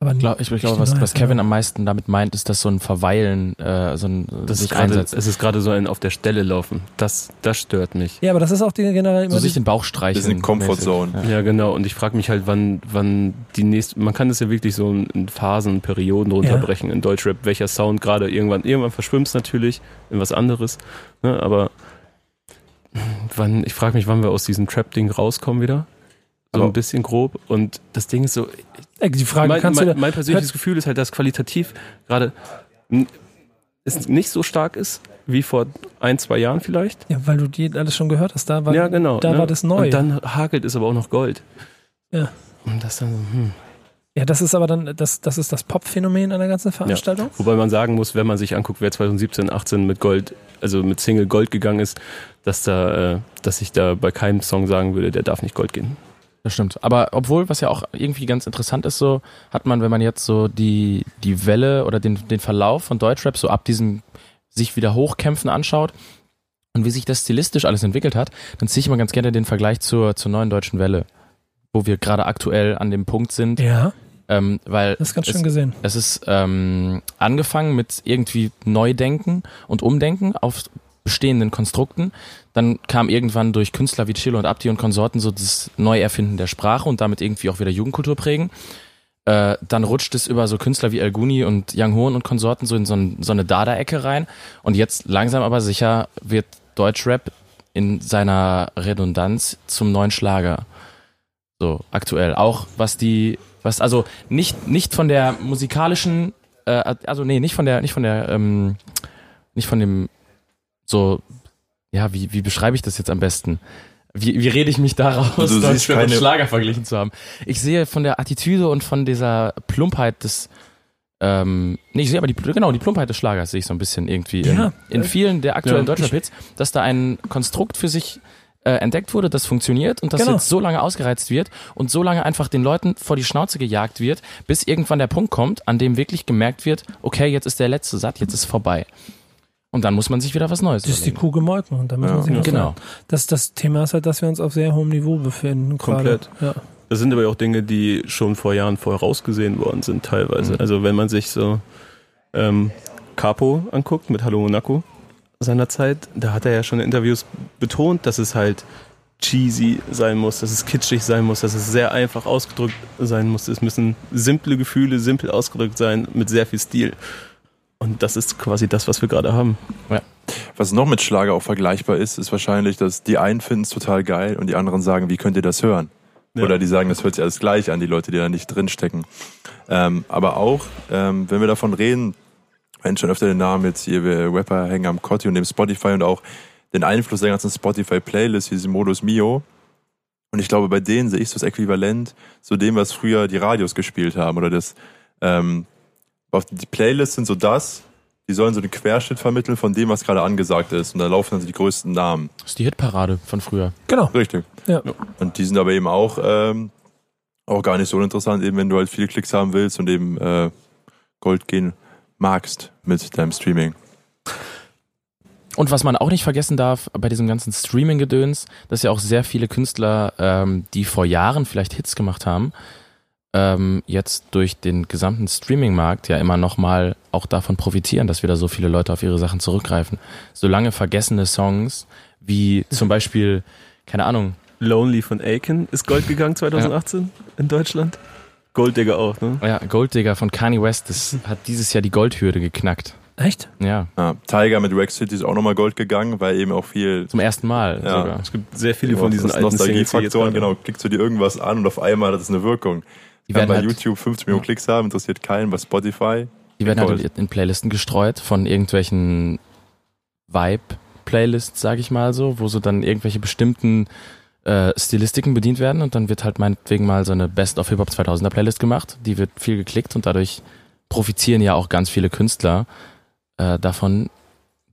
Aber Ich glaube, ich glaube was, was Kevin am meisten damit meint, ist, dass so ein Verweilen, äh, so ein Das sich ist einsetzt. es ist gerade so ein auf der Stelle laufen. Das, das stört mich. Ja, aber das ist auch die generell immer So sich den Bauch streicheln. Das ist eine Comfort mäßig. Zone. Ja. Ja, genau. Und ich frage mich halt, wann, wann die nächste, man kann das ja wirklich so in Phasen, Perioden runterbrechen in Deutschrap, welcher Sound gerade irgendwann, irgendwann verschwimmt natürlich in was anderes. Ne? Aber wann, ich frage mich, wann wir aus diesem Trap-Ding rauskommen wieder. So Aber- ein bisschen grob. Und das Ding ist so, äh, die Frage mein, kannst mein, du mein persönliches Gefühl ist halt, dass qualitativ gerade es nicht so stark ist wie vor ein, zwei Jahren vielleicht. ja, weil du die alles schon gehört hast, da war, ja, genau. da ne? war das neu. Und dann hakelt es aber auch noch Gold. Ja. Und das dann so, hm. Ja, das ist aber dann, das, das ist das Pop-Phänomen an der ganzen Veranstaltung. Wobei man sagen muss, wenn man sich anguckt, wer 2017, 18 mit Gold, also mit Single Gold gegangen ist, dass da, äh, dass ich da bei keinem Song sagen würde, der darf nicht Gold gehen. Das stimmt. Aber obwohl, was ja auch irgendwie ganz interessant ist, so hat man, wenn man jetzt so die, die Welle oder den, den Verlauf von Deutschrap so ab diesem sich wieder hochkämpfen anschaut und wie sich das stilistisch alles entwickelt hat, dann ziehe ich mal ganz gerne den Vergleich zur, zur neuen deutschen Welle, wo wir gerade aktuell an dem Punkt sind, Ja, ähm, weil das ist ganz es, schön gesehen. es ist ähm, angefangen mit irgendwie Neudenken und Umdenken auf bestehenden Konstrukten. Dann kam irgendwann durch Künstler wie Chilo und Abdi und Konsorten so das Neuerfinden der Sprache und damit irgendwie auch wieder Jugendkultur prägen. Äh, dann rutscht es über so Künstler wie El Guni und Young Horn und Konsorten so in so, ein, so eine Dada-Ecke rein. Und jetzt langsam aber sicher wird Deutschrap in seiner Redundanz zum neuen Schlager. So, aktuell. Auch was die, was, also nicht, nicht von der musikalischen, äh, also nee, nicht von der, nicht von der, ähm, nicht von dem, so, ja, wie, wie beschreibe ich das jetzt am besten? Wie, wie rede ich mich daraus, Du und keine- Schlager verglichen zu haben? Ich sehe von der Attitüde und von dieser Plumpheit des, ähm, nee, ich sehe aber die, genau, die Plumpheit des Schlagers sehe ich so ein bisschen irgendwie Ja. in, in vielen der aktuellen Ja. Deutschrap-Hits, dass da ein Konstrukt für sich äh, entdeckt wurde, das funktioniert und das Genau. jetzt so lange ausgereizt wird und so lange einfach den Leuten vor die Schnauze gejagt wird, bis irgendwann der Punkt kommt, an dem wirklich gemerkt wird, okay, jetzt ist der letzte satt, jetzt ist vorbei. Und dann muss man sich wieder was Neues Das ist die überlegen. Kuh gemolken und da müssen Ja. wir sich was Genau. sagen. Das, das Thema ist halt, dass wir uns auf sehr hohem Niveau befinden. Gerade. Komplett. Ja. Das sind aber auch Dinge, die schon vor Jahren vorausgesehen worden sind, teilweise. Mhm. Also wenn man sich so ähm, Capo anguckt mit Hallo Monaco seinerzeit, da hat er ja schon in Interviews betont, dass es halt cheesy sein muss, dass es kitschig sein muss, dass es sehr einfach ausgedrückt sein muss. Es müssen simple Gefühle, simpel ausgedrückt sein, mit sehr viel Stil. Und das ist quasi das, was wir gerade haben. Was noch mit Schlager auch vergleichbar ist, ist wahrscheinlich, dass die einen finden es total geil und die anderen sagen, wie könnt ihr das hören? Ja. Oder die sagen, das hört sich alles gleich an, die Leute, die da nicht drinstecken. Ähm, aber auch, ähm, wenn wir davon reden, wenn schon öfter den Namen jetzt hier, wir Rapper hängen am Kotti und dem Spotify und auch den Einfluss der ganzen Spotify-Playlist, wie diesem Modus Mio. Und ich glaube, bei denen sehe ich so das Äquivalent zu dem, was früher die Radios gespielt haben. Oder das, ähm, die Playlists sind so das, die sollen so einen Querschnitt vermitteln von dem, was gerade angesagt ist. Und da laufen dann so die größten Namen. Das ist die Hitparade von früher. Genau. Richtig. Ja. Und die sind aber eben auch, ähm, auch gar nicht so interessant, eben wenn du halt viele Klicks haben willst und eben äh, Gold gehen magst mit deinem Streaming. Und was man auch nicht vergessen darf bei diesem ganzen Streaming-Gedöns, dass ja auch sehr viele Künstler, ähm, die vor Jahren vielleicht Hits gemacht haben, ähm, jetzt durch den gesamten Streaming-Markt ja immer nochmal auch davon profitieren, dass wieder so viele Leute auf ihre Sachen zurückgreifen. Solange vergessene Songs wie zum Beispiel, keine Ahnung, Lonely von Aiken ist Gold gegangen 2018 in Deutschland. Golddigger auch, ne? ja, Golddigger von Kanye West, das hat dieses Jahr die Goldhürde geknackt. Echt? Ja, Ja, Tiger mit Rack City ist auch nochmal Gold gegangen, weil eben auch viel zum ersten Mal Ja. sogar. Es gibt sehr viele von diesen Nostalgiefaktoren, genau, klickst du dir irgendwas an und auf einmal hat es eine Wirkung. Die werden bei halt, YouTube 50 Millionen Klicks haben, interessiert keinen, bei Spotify. Die werden Gold. halt in Playlisten gestreut von irgendwelchen Vibe-Playlists, sag ich mal so, wo so dann irgendwelche bestimmten äh, Stilistiken bedient werden und dann wird halt meinetwegen mal so eine Best of Hip Hop 2000er Playlist gemacht, die wird viel geklickt und dadurch profitieren ja auch ganz viele Künstler äh, davon,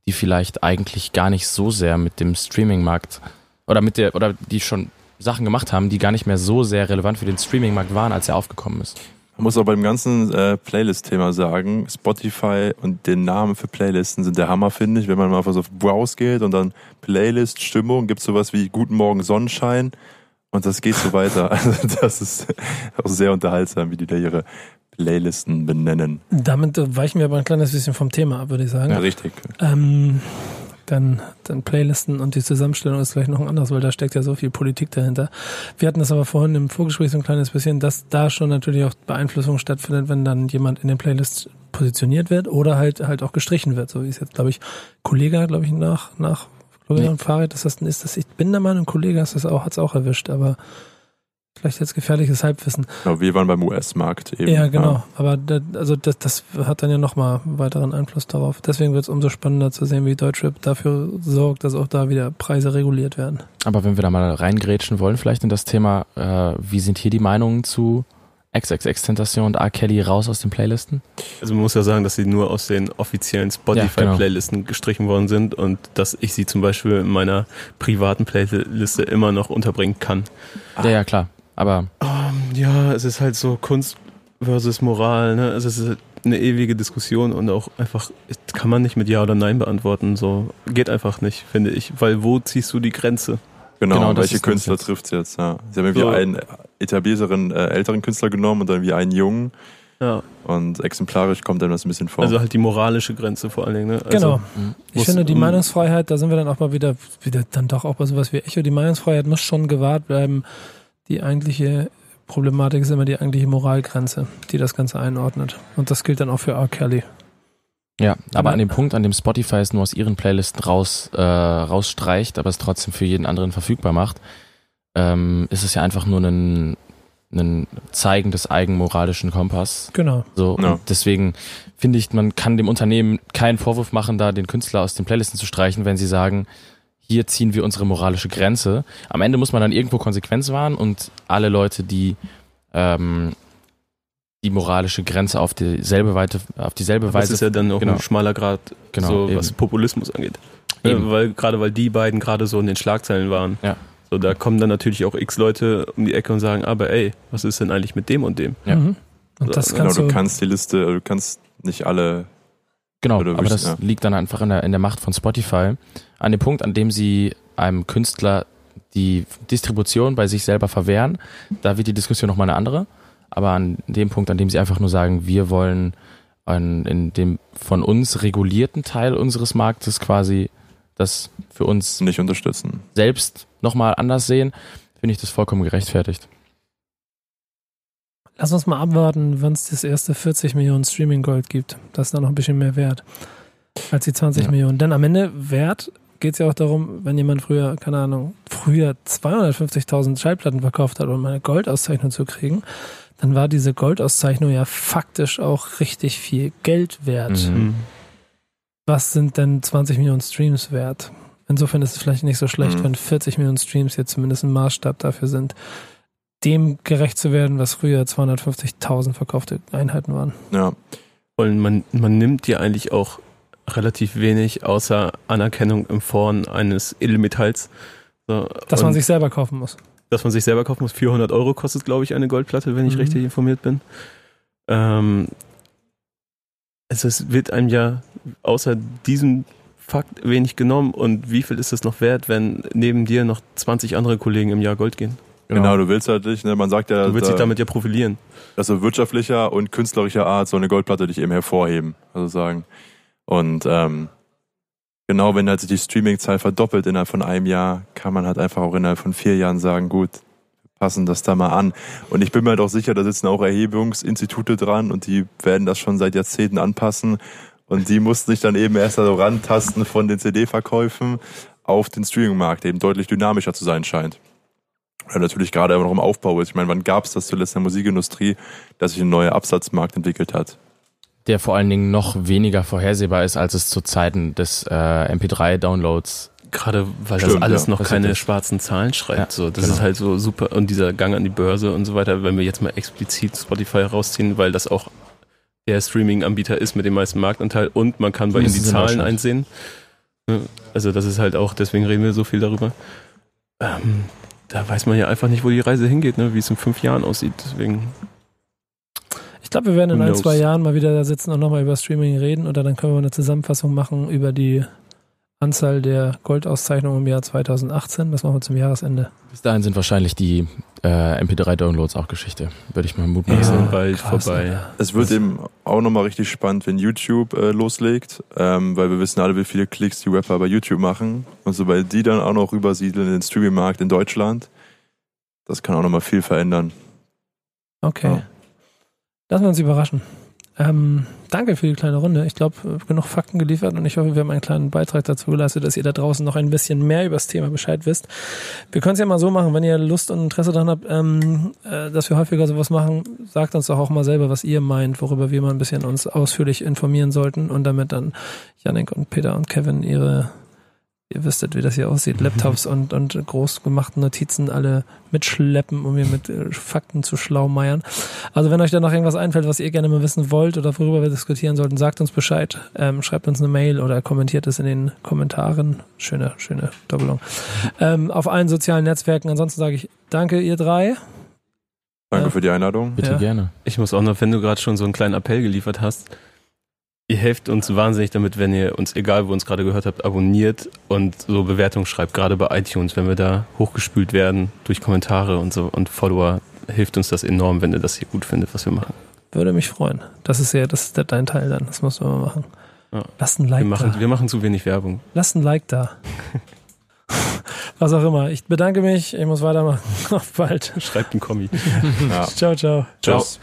die vielleicht eigentlich gar nicht so sehr mit dem Streaming-Markt oder mit der oder die schon Sachen gemacht haben, die gar nicht mehr so sehr relevant für den Streaming-Markt waren, als er aufgekommen ist. Muss auch beim ganzen äh, Playlist-Thema sagen, Spotify und den Namen für Playlisten sind der Hammer, finde ich. Wenn man mal auf Browse geht und dann Playlist, Stimmung, gibt sowas wie Guten Morgen Sonnenschein und das geht so weiter. Also das ist auch sehr unterhaltsam, wie die da ihre Playlisten benennen. Damit weichen wir aber ein kleines bisschen vom Thema ab, würde ich sagen. Ja, richtig. Ähm, dann, dann Playlisten und die Zusammenstellung ist vielleicht noch ein anderes, weil da steckt ja so viel Politik dahinter. Wir hatten das aber vorhin im Vorgespräch so ein kleines bisschen, dass da schon natürlich auch Beeinflussung stattfindet, wenn dann jemand in den Playlists positioniert wird oder halt halt auch gestrichen wird, so wie es jetzt, glaube ich, Kollege, glaube ich, nach, nach Florian nee. Fahrrad, das ist das, ich bin der Meinung, Kollege hat es auch, hat's auch erwischt, aber Vielleicht jetzt gefährliches Halbwissen. Genau, wir waren beim US-Markt eben. Ja, genau. Ja. Aber das, also das, das hat dann ja nochmal weiteren Einfluss darauf. Deswegen wird es umso spannender zu sehen, wie Deutschrap dafür sorgt, dass auch da wieder Preise reguliert werden. Aber wenn wir da mal reingrätschen wollen, vielleicht in das Thema, äh, wie sind hier die Meinungen zu XXX-Tentation und R. Kelly raus aus den Playlisten? Also man muss ja sagen, dass sie nur aus den offiziellen Spotify-Playlisten ja, genau. gestrichen worden sind und dass ich sie zum Beispiel in meiner privaten Playliste immer noch unterbringen kann. Ja, ja, klar. Aber. Um, ähm, ja, es ist halt so Kunst versus Moral, ne? Also es ist eine ewige Diskussion und auch einfach, kann man nicht mit Ja oder Nein beantworten. So geht einfach nicht, finde ich. Weil wo ziehst du die Grenze? Genau, genau welche Künstler trifft es jetzt? Ja. Sie haben irgendwie so. einen etablierteren, äh, älteren Künstler genommen und dann wie einen jungen. Ja. Und exemplarisch kommt einem das ein bisschen vor. Also halt die moralische Grenze vor allen Dingen. Ne? Also genau. Ich finde die Meinungsfreiheit, da sind wir dann auch mal wieder, wieder dann doch auch bei sowas wie Echo, die Meinungsfreiheit muss schon gewahrt bleiben die eigentliche Problematik ist immer die eigentliche Moralgrenze, die das Ganze einordnet. Und das gilt dann auch für R. Kelly. Ja, aber an dem Punkt, an dem Spotify es nur aus ihren Playlisten raus, äh, rausstreicht, aber es trotzdem für jeden anderen verfügbar macht, ähm, ist es ja einfach nur ein, ein Zeigen des eigenmoralischen Kompass. Genau. So, ja. und deswegen finde ich, man kann dem Unternehmen keinen Vorwurf machen, da den Künstler aus den Playlisten zu streichen, wenn sie sagen, hier ziehen wir unsere moralische Grenze. Am Ende muss man dann irgendwo Konsequenz wahren und alle Leute, die ähm, die moralische Grenze auf dieselbe Weise, auf dieselbe Aber Weise. Das ist ja dann auch genau. ein schmaler Grad, genau, so, was Populismus angeht. Ja, weil, gerade weil die beiden gerade so in den Schlagzeilen waren. Ja. So, da kommen dann natürlich auch x Leute um die Ecke und sagen, aber ey, was ist denn eigentlich mit dem und dem? Ja. Mhm. Und das genau, du kannst die Liste, du kannst nicht alle Genau, aber das ja. liegt dann einfach in der, in der Macht von Spotify. An dem Punkt, an dem sie einem Künstler die Distribution bei sich selber verwehren, da wird die Diskussion nochmal eine andere. Aber an dem Punkt, an dem sie einfach nur sagen, wir wollen an, in dem von uns regulierten Teil unseres Marktes quasi das für uns nicht unterstützen. Selbst nochmal anders sehen, finde ich das vollkommen gerechtfertigt. Lass uns mal abwarten, wann es das erste 40 Millionen Streaming Gold gibt. Das ist dann noch ein bisschen mehr wert als die 20 ja. Millionen. Denn am Ende Wert geht es ja auch darum, wenn jemand früher, keine Ahnung, früher 250.000 Schallplatten verkauft hat, um eine Goldauszeichnung zu kriegen, dann war diese Goldauszeichnung ja faktisch auch richtig viel Geld wert. Mhm. Was sind denn 20 Millionen Streams wert? Insofern ist es vielleicht nicht so schlecht, mhm. wenn 40 Millionen Streams jetzt zumindest ein Maßstab dafür sind dem gerecht zu werden, was früher 250.000 verkaufte Einheiten waren. Ja. Und man, man nimmt ja eigentlich auch relativ wenig außer Anerkennung im Form eines Edelmetalls. So, dass man sich selber kaufen muss. Dass man sich selber kaufen muss. 400 Euro kostet, glaube ich, eine Goldplatte, wenn ich mhm. richtig informiert bin. Ähm, also es wird einem ja außer diesem Fakt wenig genommen und wie viel ist es noch wert, wenn neben dir noch 20 andere Kollegen im Jahr Gold gehen? Genau. genau, du willst halt nicht, ne? man sagt ja. Du willst dich damit ja profilieren. Also wirtschaftlicher und künstlerischer Art so eine Goldplatte dich eben hervorheben, also sagen. Und ähm, genau, wenn halt sich die Streaming-Zahl verdoppelt innerhalb von einem Jahr, kann man halt einfach auch innerhalb von vier Jahren sagen, gut, passen das da mal an. Und ich bin mir halt auch sicher, da sitzen auch Erhebungsinstitute dran und die werden das schon seit Jahrzehnten anpassen. Und die mussten sich dann eben erst so rantasten von den CD-Verkäufen auf den Streaming-Markt, eben deutlich dynamischer zu sein scheint natürlich gerade immer noch im Aufbau ist. Ich meine, wann gab es das zuletzt in der Musikindustrie, dass sich ein neuer Absatzmarkt entwickelt hat? Der vor allen Dingen noch weniger vorhersehbar ist, als es zu Zeiten des äh, MP3-Downloads Gerade weil Stimmt, das alles ja. noch Das ist keine schwarzen Zahlen schreibt. Ja, so, das genau. ist halt so super. Und dieser Gang an die Börse und so weiter, wenn wir jetzt mal explizit Spotify rausziehen, weil das auch der Streaming-Anbieter ist mit dem meisten Marktanteil und man kann bei ihnen die Zahlen einsehen. Also das ist halt auch, deswegen reden wir so viel darüber. Ähm, da weiß man ja einfach nicht, wo die Reise hingeht, ne? wie es in fünf Jahren aussieht. Deswegen Ich glaube, wir werden in ein, zwei Jahren mal wieder da sitzen und nochmal über Streaming reden oder dann können wir eine Zusammenfassung machen über die Anzahl der Goldauszeichnungen im Jahr 2018. Das machen wir zum Jahresende. Bis dahin sind wahrscheinlich die äh, MP3-Downloads auch Geschichte, würde ich mal mutmaßen. sind bald krass, vorbei. Alter. Es wird eben auch nochmal richtig spannend, wenn YouTube äh, loslegt, ähm, weil wir wissen alle, wie viele Klicks die Rapper bei YouTube machen. Und sobald die dann auch noch rübersiedeln in den Streaming-Markt in Deutschland, das kann auch nochmal viel verändern. Okay. Ja. Lassen wir uns überraschen. Ähm, danke für die kleine Runde. Ich glaube, genug Fakten geliefert und ich hoffe, wir haben einen kleinen Beitrag dazu geleistet, dass ihr da draußen noch ein bisschen mehr über das Thema Bescheid wisst. Wir können es ja mal so machen, wenn ihr Lust und Interesse daran habt, ähm, äh, dass wir häufiger sowas machen, sagt uns doch auch mal selber, was ihr meint, worüber wir mal ein bisschen uns ausführlich informieren sollten und damit dann Janik und Peter und Kevin ihre Ihr wüsstet, wie das hier aussieht. Laptops und, und groß gemachten Notizen alle mitschleppen, um hier mit äh, Fakten zu schlaumeiern. Also wenn euch da noch irgendwas einfällt, was ihr gerne mal wissen wollt oder worüber wir diskutieren sollten, sagt uns Bescheid. Ähm, schreibt uns eine Mail oder kommentiert es in den Kommentaren. Schöne, schöne Doppelung. Ähm, auf allen sozialen Netzwerken. Ansonsten sage ich danke, ihr drei. Danke Ja. für die Einladung. Bitte Ja. gerne. Ich muss auch noch, wenn du gerade schon so einen kleinen Appell geliefert hast, ihr helft uns wahnsinnig damit, wenn ihr uns, egal wo ihr uns gerade gehört habt, abonniert und so Bewertungen schreibt, gerade bei iTunes, wenn wir da hochgespült werden durch Kommentare und so und Follower, hilft uns das enorm, wenn ihr das hier gut findet, was wir machen. Würde mich freuen. Das ist ja, das ist der- dein Teil dann. Das musst du mal machen. Ja. Lasst ein Like Wir machen, da. wir machen zu wenig Werbung. Lasst ein Like da. Was auch immer. Ich bedanke mich. Ich muss weitermachen. Auf bald. Schreibt einen Kommi. Ja. Ciao, ciao. Ciao. Tschüss.